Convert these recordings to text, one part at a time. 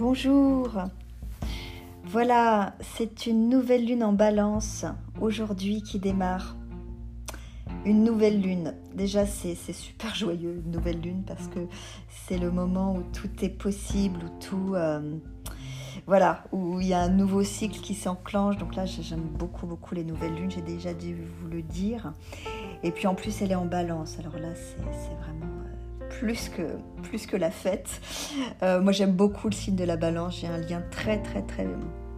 Bonjour. Voilà, c'est une nouvelle lune en balance aujourd'hui qui démarre. Une nouvelle lune. Déjà, c'est super joyeux, une nouvelle lune, parce que c'est le moment où tout est possible, où tout... Euh, voilà, où il y a un nouveau cycle qui s'enclenche. Donc là, j'aime beaucoup, beaucoup les nouvelles lunes, j'ai déjà dû vous le dire. Et puis en plus, elle est en balance. Alors là, c'est vraiment plus que, plus que la fête. Euh, moi, j'aime beaucoup le signe de la balance. J'ai un lien très, très, très,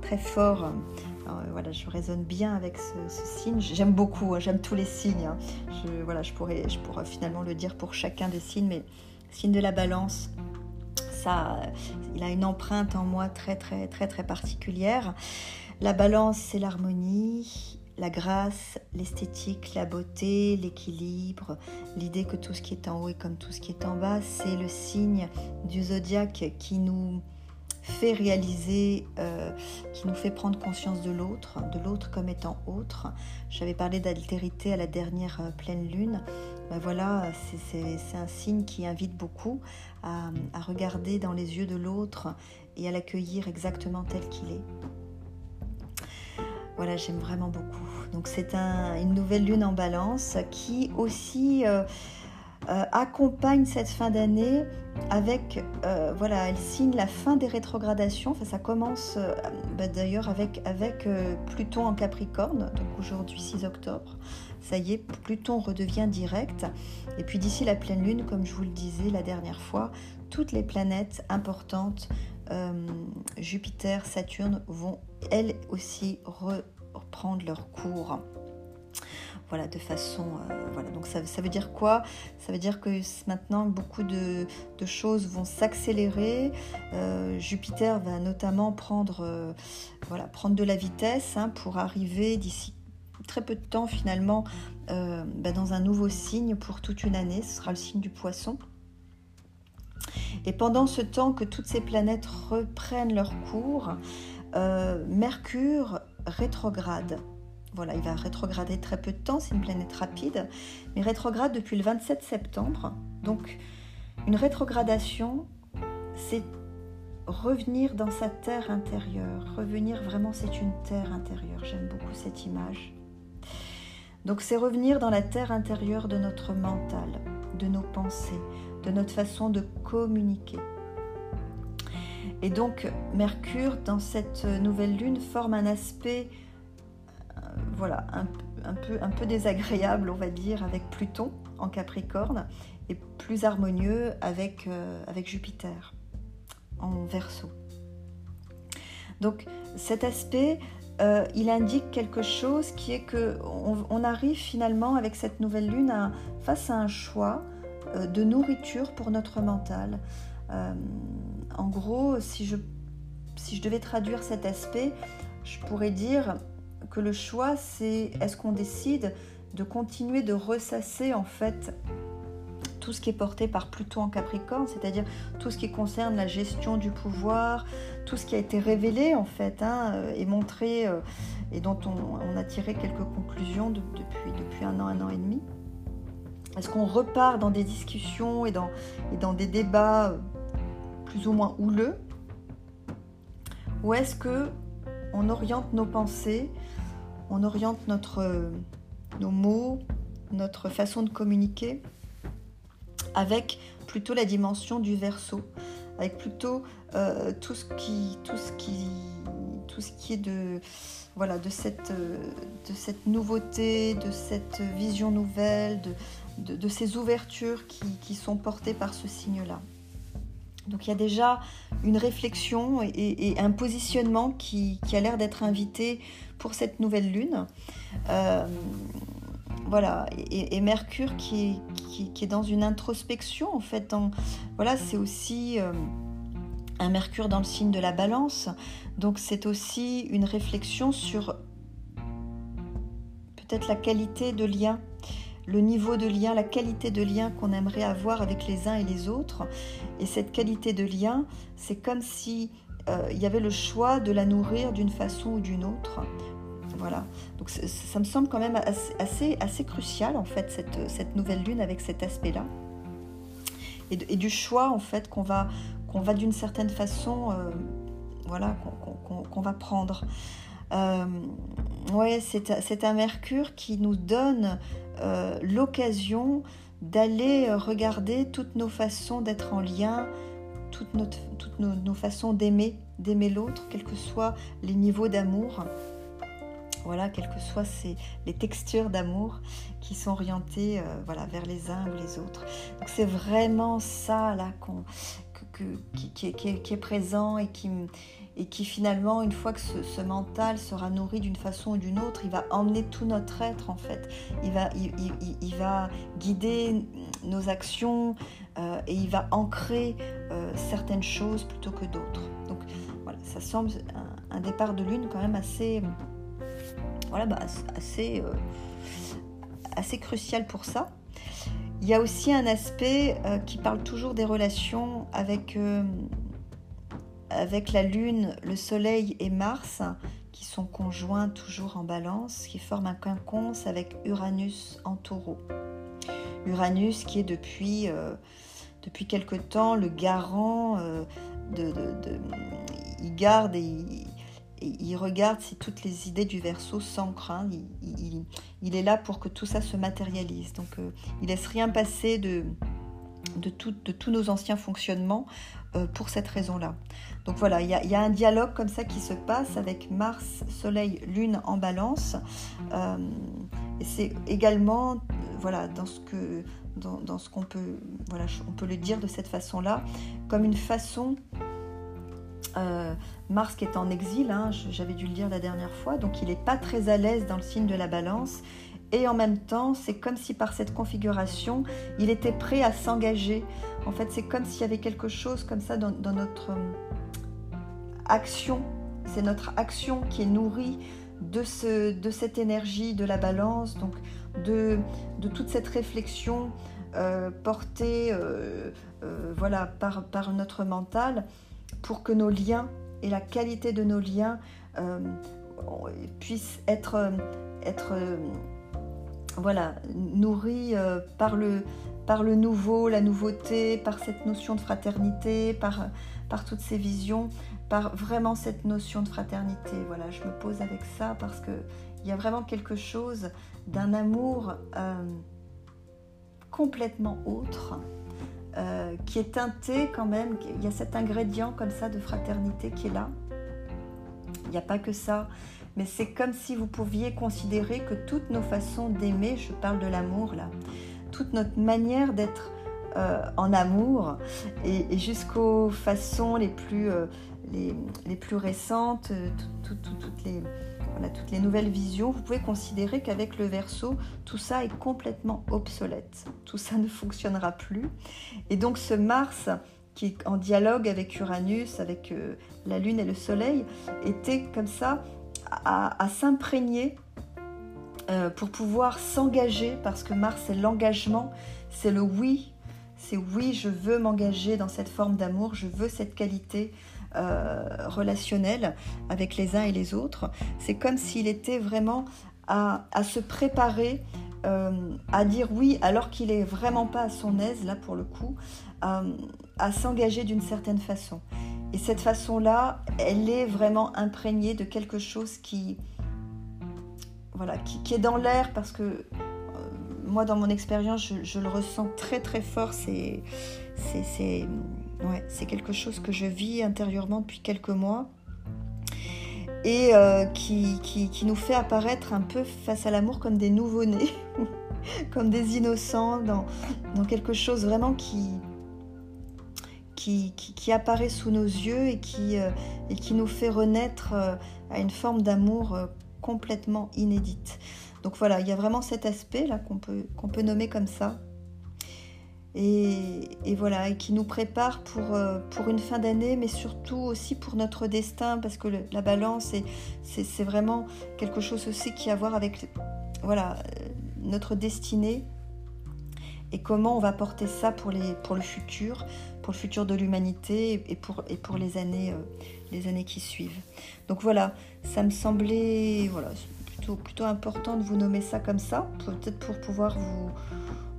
très fort. Euh, voilà, je résonne bien avec ce, signe. J'aime beaucoup, hein, j'aime tous les signes. Hein. Je, voilà, je, pourrais, je pourrais finalement le dire pour chacun des signes, mais signe de la balance, ça, il a une empreinte en moi très, très, très, très particulière. La balance, c'est l'harmonie la grâce, l'esthétique, la beauté, l'équilibre, l'idée que tout ce qui est en haut est comme tout ce qui est en bas, c'est le signe du zodiaque qui nous fait réaliser, euh, qui nous fait prendre conscience de l'autre, de l'autre comme étant autre. J'avais parlé d'altérité à la dernière euh, pleine lune. Ben voilà, c'est un signe qui invite beaucoup à regarder dans les yeux de l'autre et à l'accueillir exactement tel qu'il est. Voilà, j'aime vraiment beaucoup. Donc c'est une nouvelle lune en balance qui aussi euh, euh, accompagne cette fin d'année avec, euh, voilà, elle signe la fin des rétrogradations. Enfin, ça commence bah, d'ailleurs avec, avec Pluton en Capricorne, donc aujourd'hui 6 octobre. Ça y est, Pluton redevient direct. Et puis d'ici la pleine lune, comme je vous le disais la dernière fois, toutes les planètes importantes Jupiter, Saturne vont elles aussi reprendre leur cours. Voilà, de façon. Euh, voilà, donc ça, veut dire quoi? Ça veut dire que maintenant beaucoup de, choses vont s'accélérer. Euh, Jupiter va notamment prendre, euh, voilà, prendre de la vitesse hein, pour arriver d'ici très peu de temps finalement bah, dans un nouveau signe pour toute une année. Ce sera le signe du poisson. Et pendant ce temps que toutes ces planètes reprennent leur cours, Mercure rétrograde. Voilà, il va rétrograder très peu de temps, c'est une planète rapide, mais rétrograde depuis le 27 septembre. Donc, une rétrogradation, c'est revenir dans sa terre intérieure. Revenir vraiment, c'est une terre intérieure. J'aime beaucoup cette image. Donc, c'est revenir dans la terre intérieure de notre mental, de nos pensées, de notre façon de communiquer. Et donc Mercure, dans cette nouvelle lune, forme un aspect euh, voilà, un, peu, désagréable, on va dire, avec Pluton en Capricorne, et plus harmonieux avec, euh, Jupiter en Verseau. Donc cet aspect, euh, il indique quelque chose qui est que on, arrive finalement avec cette nouvelle lune face à un choix de nourriture pour notre mental. Euh, en gros, si je, devais traduire cet aspect, je pourrais dire que le choix, c'est est-ce qu'on décide de continuer de ressasser en fait tout ce qui est porté par Pluton en Capricorne, c'est-à-dire tout ce qui concerne la gestion du pouvoir, tout ce qui a été révélé en fait hein, euh, et montré euh, et dont on, a tiré quelques conclusions depuis, un an, un an et demi. Est-ce qu'on repart dans des discussions et dans, et dans des débats plus ou moins houleux Ou est-ce que on oriente nos pensées, on oriente notre, nos mots, notre façon de communiquer avec plutôt la dimension du verso, avec plutôt euh, tout, ce qui, tout, ce qui, tout ce qui est de, voilà, de, cette, de cette nouveauté, de cette vision nouvelle, de, ces ouvertures qui, qui sont portées par ce signe-là. Donc il y a déjà une réflexion et, un positionnement qui, a l'air d'être invité pour cette nouvelle lune. Euh, voilà, et, Mercure qui, est dans une introspection en fait. voilà, c'est aussi euh, un Mercure dans le signe de la balance. Donc c'est aussi une réflexion sur peut-être la qualité de lien le niveau de lien, la qualité de lien qu'on aimerait avoir avec les uns et les autres. Et cette qualité de lien, c'est comme si euh, il y avait le choix de la nourrir d'une façon ou d'une autre. Voilà. Donc ça me semble quand même assez, assez, crucial en fait cette, cette nouvelle lune avec cet aspect-là. Et, du choix en fait qu'on va, qu'on va d'une certaine façon, voilà, qu'on va prendre. ouais, c'est un Mercure qui nous donne l'occasion d'aller regarder toutes nos façons d'être en lien, toutes, nos, façons d'aimer, d'aimer l'autre, quels que soient les niveaux d'amour. Voilà, quelles que soient les textures d'amour qui sont orientées euh, voilà, vers les uns ou les autres. Donc c'est vraiment ça là qui, est présent et qui, et qui finalement, une fois que ce, mental sera nourri d'une façon ou d'une autre, il va emmener tout notre être en fait. Il va, il, va guider nos actions euh, et il va ancrer euh, certaines choses plutôt que d'autres. Donc voilà, ça semble un, départ de lune quand même assez, voilà, bah, assez, euh, assez crucial pour ça. Il y a aussi un aspect qui parle toujours des relations avec avec la Lune, le Soleil et Mars qui sont conjoints toujours en balance, qui forment un quinconce avec Uranus en taureau. Uranus qui est depuis, euh, quelque temps le garant euh, de, Il garde et il, regarde si toutes les idées du verso s'ancrent. Hein. Il, est là pour que tout ça se matérialise. Donc euh, il laisse rien passer de, de, tous nos anciens fonctionnements euh, pour cette raison-là. Donc voilà, il y, a un dialogue comme ça qui se passe avec Mars, Soleil, Lune en balance. Euh, et c'est également, euh, voilà, dans ce que dans, ce qu'on peut, voilà, on peut le dire de cette façon-là, comme une façon Mars qui est en exil, hein, j'avais dû le dire la dernière fois, donc il n'est pas très à l'aise dans le signe de la balance, et en même temps, c'est comme si par cette configuration, il était prêt à s'engager. En fait, c'est comme s'il y avait quelque chose comme ça dans, notre euh, action. C'est notre action qui est nourrie de, ce, de cette énergie de la balance, donc de, de toute cette réflexion euh, portée euh, voilà, par, par notre mental pour que nos liens et la qualité de nos liens puissent être, être voilà, nourri euh, par, le, nouveau, la nouveauté, par cette notion de fraternité, par, par toutes ces visions, par vraiment cette notion de fraternité. Voilà, je me pose avec ça parce qu'il y a vraiment quelque chose d'un amour euh, complètement autre. Euh, qui est teinté quand même, il y a cet ingrédient comme ça de fraternité qui est là. Il n'y a pas que ça, mais c'est comme si vous pouviez considérer que toutes nos façons d'aimer, je parle de l'amour là, toute notre manière d'être euh, en amour et, jusqu'aux façons les plus, euh, les, plus récentes, euh, toutes, les, toutes les nouvelles visions, vous pouvez considérer qu'avec le verso, tout ça est complètement obsolète. Tout ça ne fonctionnera plus. Et donc ce Mars qui est en dialogue avec Uranus, avec la Lune et le Soleil, était comme ça à, s'imprégner euh, pour pouvoir s'engager, parce que Mars, c'est l'engagement, c'est le oui, c'est oui, je veux m'engager dans cette forme d'amour, je veux cette qualité euh, relationnelle avec les uns et les autres. C'est comme s'il était vraiment à, se préparer euh, à dire oui alors qu'il est vraiment pas à son aise, là pour le coup, à s'engager d'une certaine façon. Et cette façon-là, elle est vraiment imprégnée de quelque chose qui, voilà, qui, est dans l'air parce que euh, moi, dans mon expérience, je, le ressens très très fort. C'est, quelque chose que je vis intérieurement depuis quelques mois et euh, qui, nous fait apparaître un peu face à l'amour comme des nouveau-nés, comme des innocents, dans quelque chose vraiment qui, qui, apparaît sous nos yeux et qui, euh, nous fait renaître euh, à une forme d'amour euh, complètement inédite. Donc voilà, il y a vraiment cet aspect là qu'on peut, nommer comme ça. Et, voilà, et qui nous prépare pour, une fin d'année, mais surtout aussi pour notre destin, parce que la balance, c'est vraiment quelque chose aussi qui a à voir avec voilà, notre destinée et comment on va porter ça pour le futur, pour le futur de l'humanité et pour, et pour les, années, euh, les années qui suivent. Donc voilà, ça me semblait voilà, plutôt, plutôt important de vous nommer ça comme ça, peut-être pour pouvoir vous,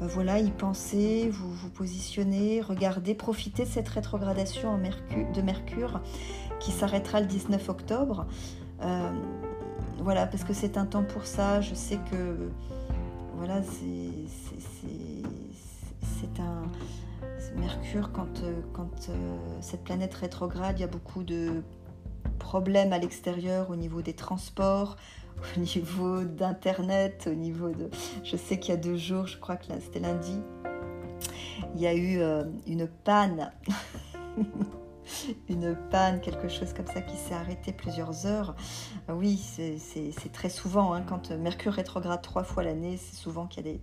bah voilà, y penser, vous vous positionner, regarder, profiter de cette rétrogradation de Mercure qui s'arrêtera le 19 octobre. Euh, voilà, parce que c'est un temps pour ça. Je sais que voilà, c'est Mercure quand, quand euh, cette planète rétrograde, il y a beaucoup de problèmes à l'extérieur au niveau des transports, au niveau d'internet, au niveau de. Je sais qu'il y a deux jours, je crois que c'était lundi, il y a eu euh, une panne. une panne, quelque chose comme ça qui s'est arrêté plusieurs heures. Euh, oui, c'est très souvent, hein, quand Mercure rétrograde trois fois l'année, c'est souvent qu'il y a des,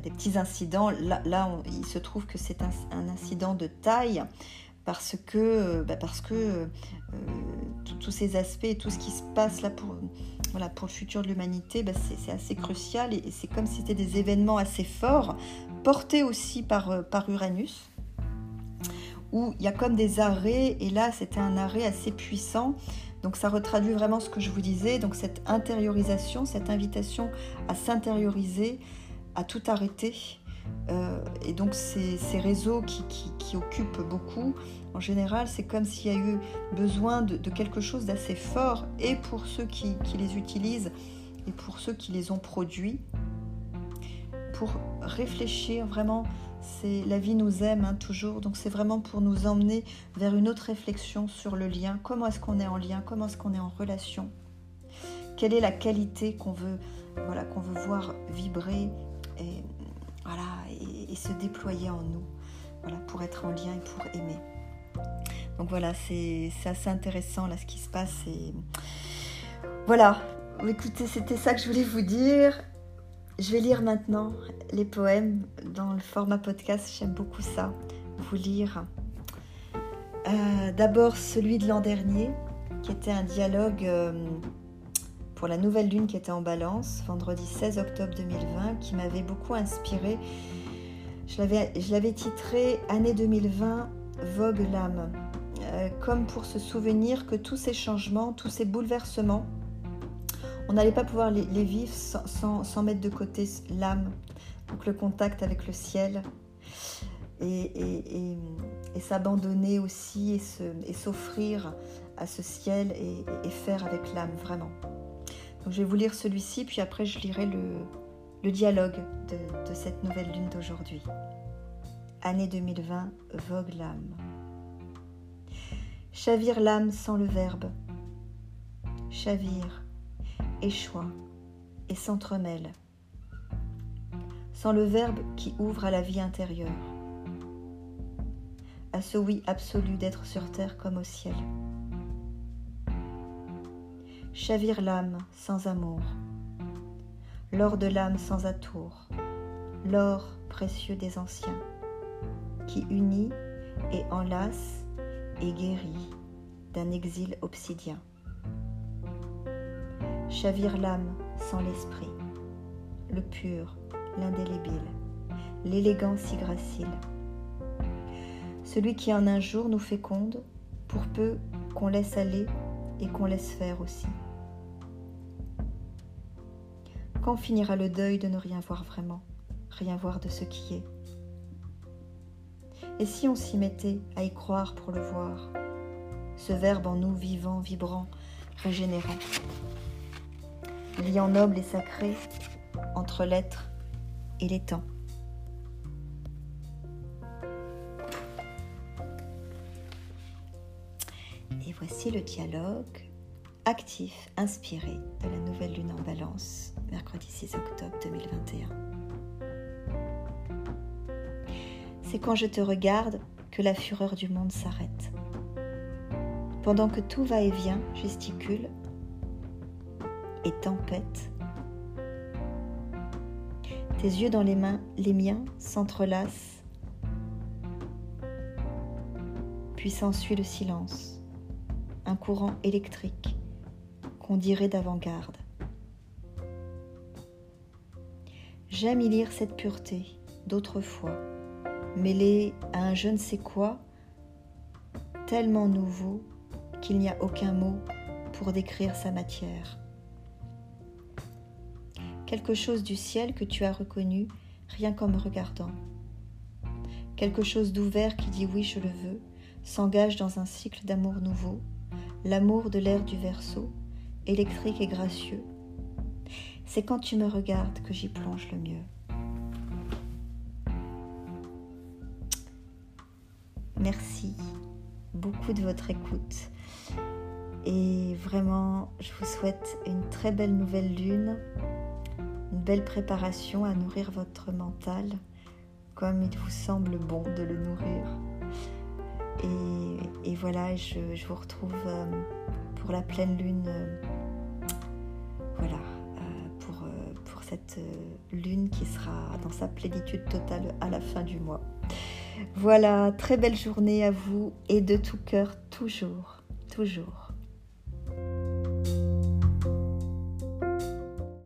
des, petits incidents. Là, il se trouve que c'est un, incident de taille parce que, euh, bah, parce que euh, tous ces aspects et tout ce qui se passe là pour le futur de l'humanité, bah, c'est assez crucial et, c'est comme si c'était des événements assez forts, portés aussi par, par Uranus où il y a comme des arrêts, et là c'était un arrêt assez puissant. Donc ça retraduit vraiment ce que je vous disais, donc cette intériorisation, cette invitation à s'intérioriser, à tout arrêter. Euh, et donc ces, réseaux qui, occupent beaucoup, en général, c'est comme s'il y a eu besoin de, quelque chose d'assez fort, et pour ceux qui, qui les utilisent, et pour ceux qui les ont produits, pour réfléchir vraiment c'est la vie nous aime hein, toujours, donc c'est vraiment pour nous emmener vers une autre réflexion sur le lien. Comment est-ce qu'on est en lien? Comment est-ce qu'on est en relation? Quelle est la qualité qu'on veut, voilà, qu'on veut voir vibrer et voilà et, se déployer en nous, voilà, pour être en lien et pour aimer. Donc voilà, c'est assez intéressant là ce qui se passe et voilà. Écoutez, c'était ça que je voulais vous dire. Je vais lire maintenant les poèmes dans le format podcast. J'aime beaucoup ça, vous lire. Euh, d'abord celui de l'an dernier, qui était un dialogue euh, pour la nouvelle lune qui était en balance, vendredi 16 octobre 2020, qui m'avait beaucoup inspiré. Je l'avais titré Année 2020, Vogue l'âme, euh, comme pour se souvenir que tous ces changements, tous ces bouleversements, on n'allait pas pouvoir les, vivre sans, mettre de côté l'âme, donc le contact avec le ciel, et, s'abandonner aussi et s'offrir à ce ciel et, faire avec l'âme vraiment. Je vais vous lire celui-ci, puis après je lirai le, dialogue de, de cette nouvelle lune d'aujourd'hui. Année 2020, vogue l'âme. Chavire l'âme sans le verbe. Chavire, échoua et s'entremêle, sans le verbe qui ouvre à la vie intérieure, à ce oui absolu d'être sur terre comme au ciel. Chavire l'âme sans amour, l'or de l'âme sans atour, l'or précieux des anciens, qui unit et enlace et guérit d'un exil obsidien chavire l'âme sans l'esprit, le pur, l'indélébile, l'élégant si gracile. Celui qui en un jour nous féconde, pour peu qu'on laisse aller et qu'on laisse faire aussi. Quand finira le deuil de ne rien voir vraiment, rien voir de ce qui est? Et si on s'y mettait à y croire pour le voir, ce verbe en nous vivant, vibrant, régénérant? Lien noble et sacré entre l'être et les temps. Et voici le dialogue actif, inspiré de la nouvelle lune en balance, mercredi 6 octobre 2021. C'est quand je te regarde que la fureur du monde s'arrête. Pendant que tout va et vient, gesticule, et tempête. Tes yeux dans les mains, les miens s'entrelacent, puis s'ensuit le silence, un courant électrique qu'on dirait d'avant-garde. J'aime y lire cette pureté d'autrefois, mêlée à un je ne sais quoi, tellement nouveau qu'il n'y a aucun mot pour décrire sa matière quelque chose du ciel que tu as reconnu rien qu'en me regardant. Quelque chose d'ouvert qui dit oui, je le veux, s'engage dans un cycle d'amour nouveau, l'amour de l'air du verso, électrique et gracieux. C'est quand tu me regardes que j'y plonge le mieux. Merci beaucoup de votre écoute. Et vraiment, je vous souhaite une très belle nouvelle lune, une belle préparation à nourrir votre mental comme il vous semble bon de le nourrir. Et, voilà, je, vous retrouve euh, pour la pleine lune. Euh, voilà, cette lune qui sera dans sa plénitude totale à la fin du mois. Voilà, très belle journée à vous et de tout cœur, toujours, toujours.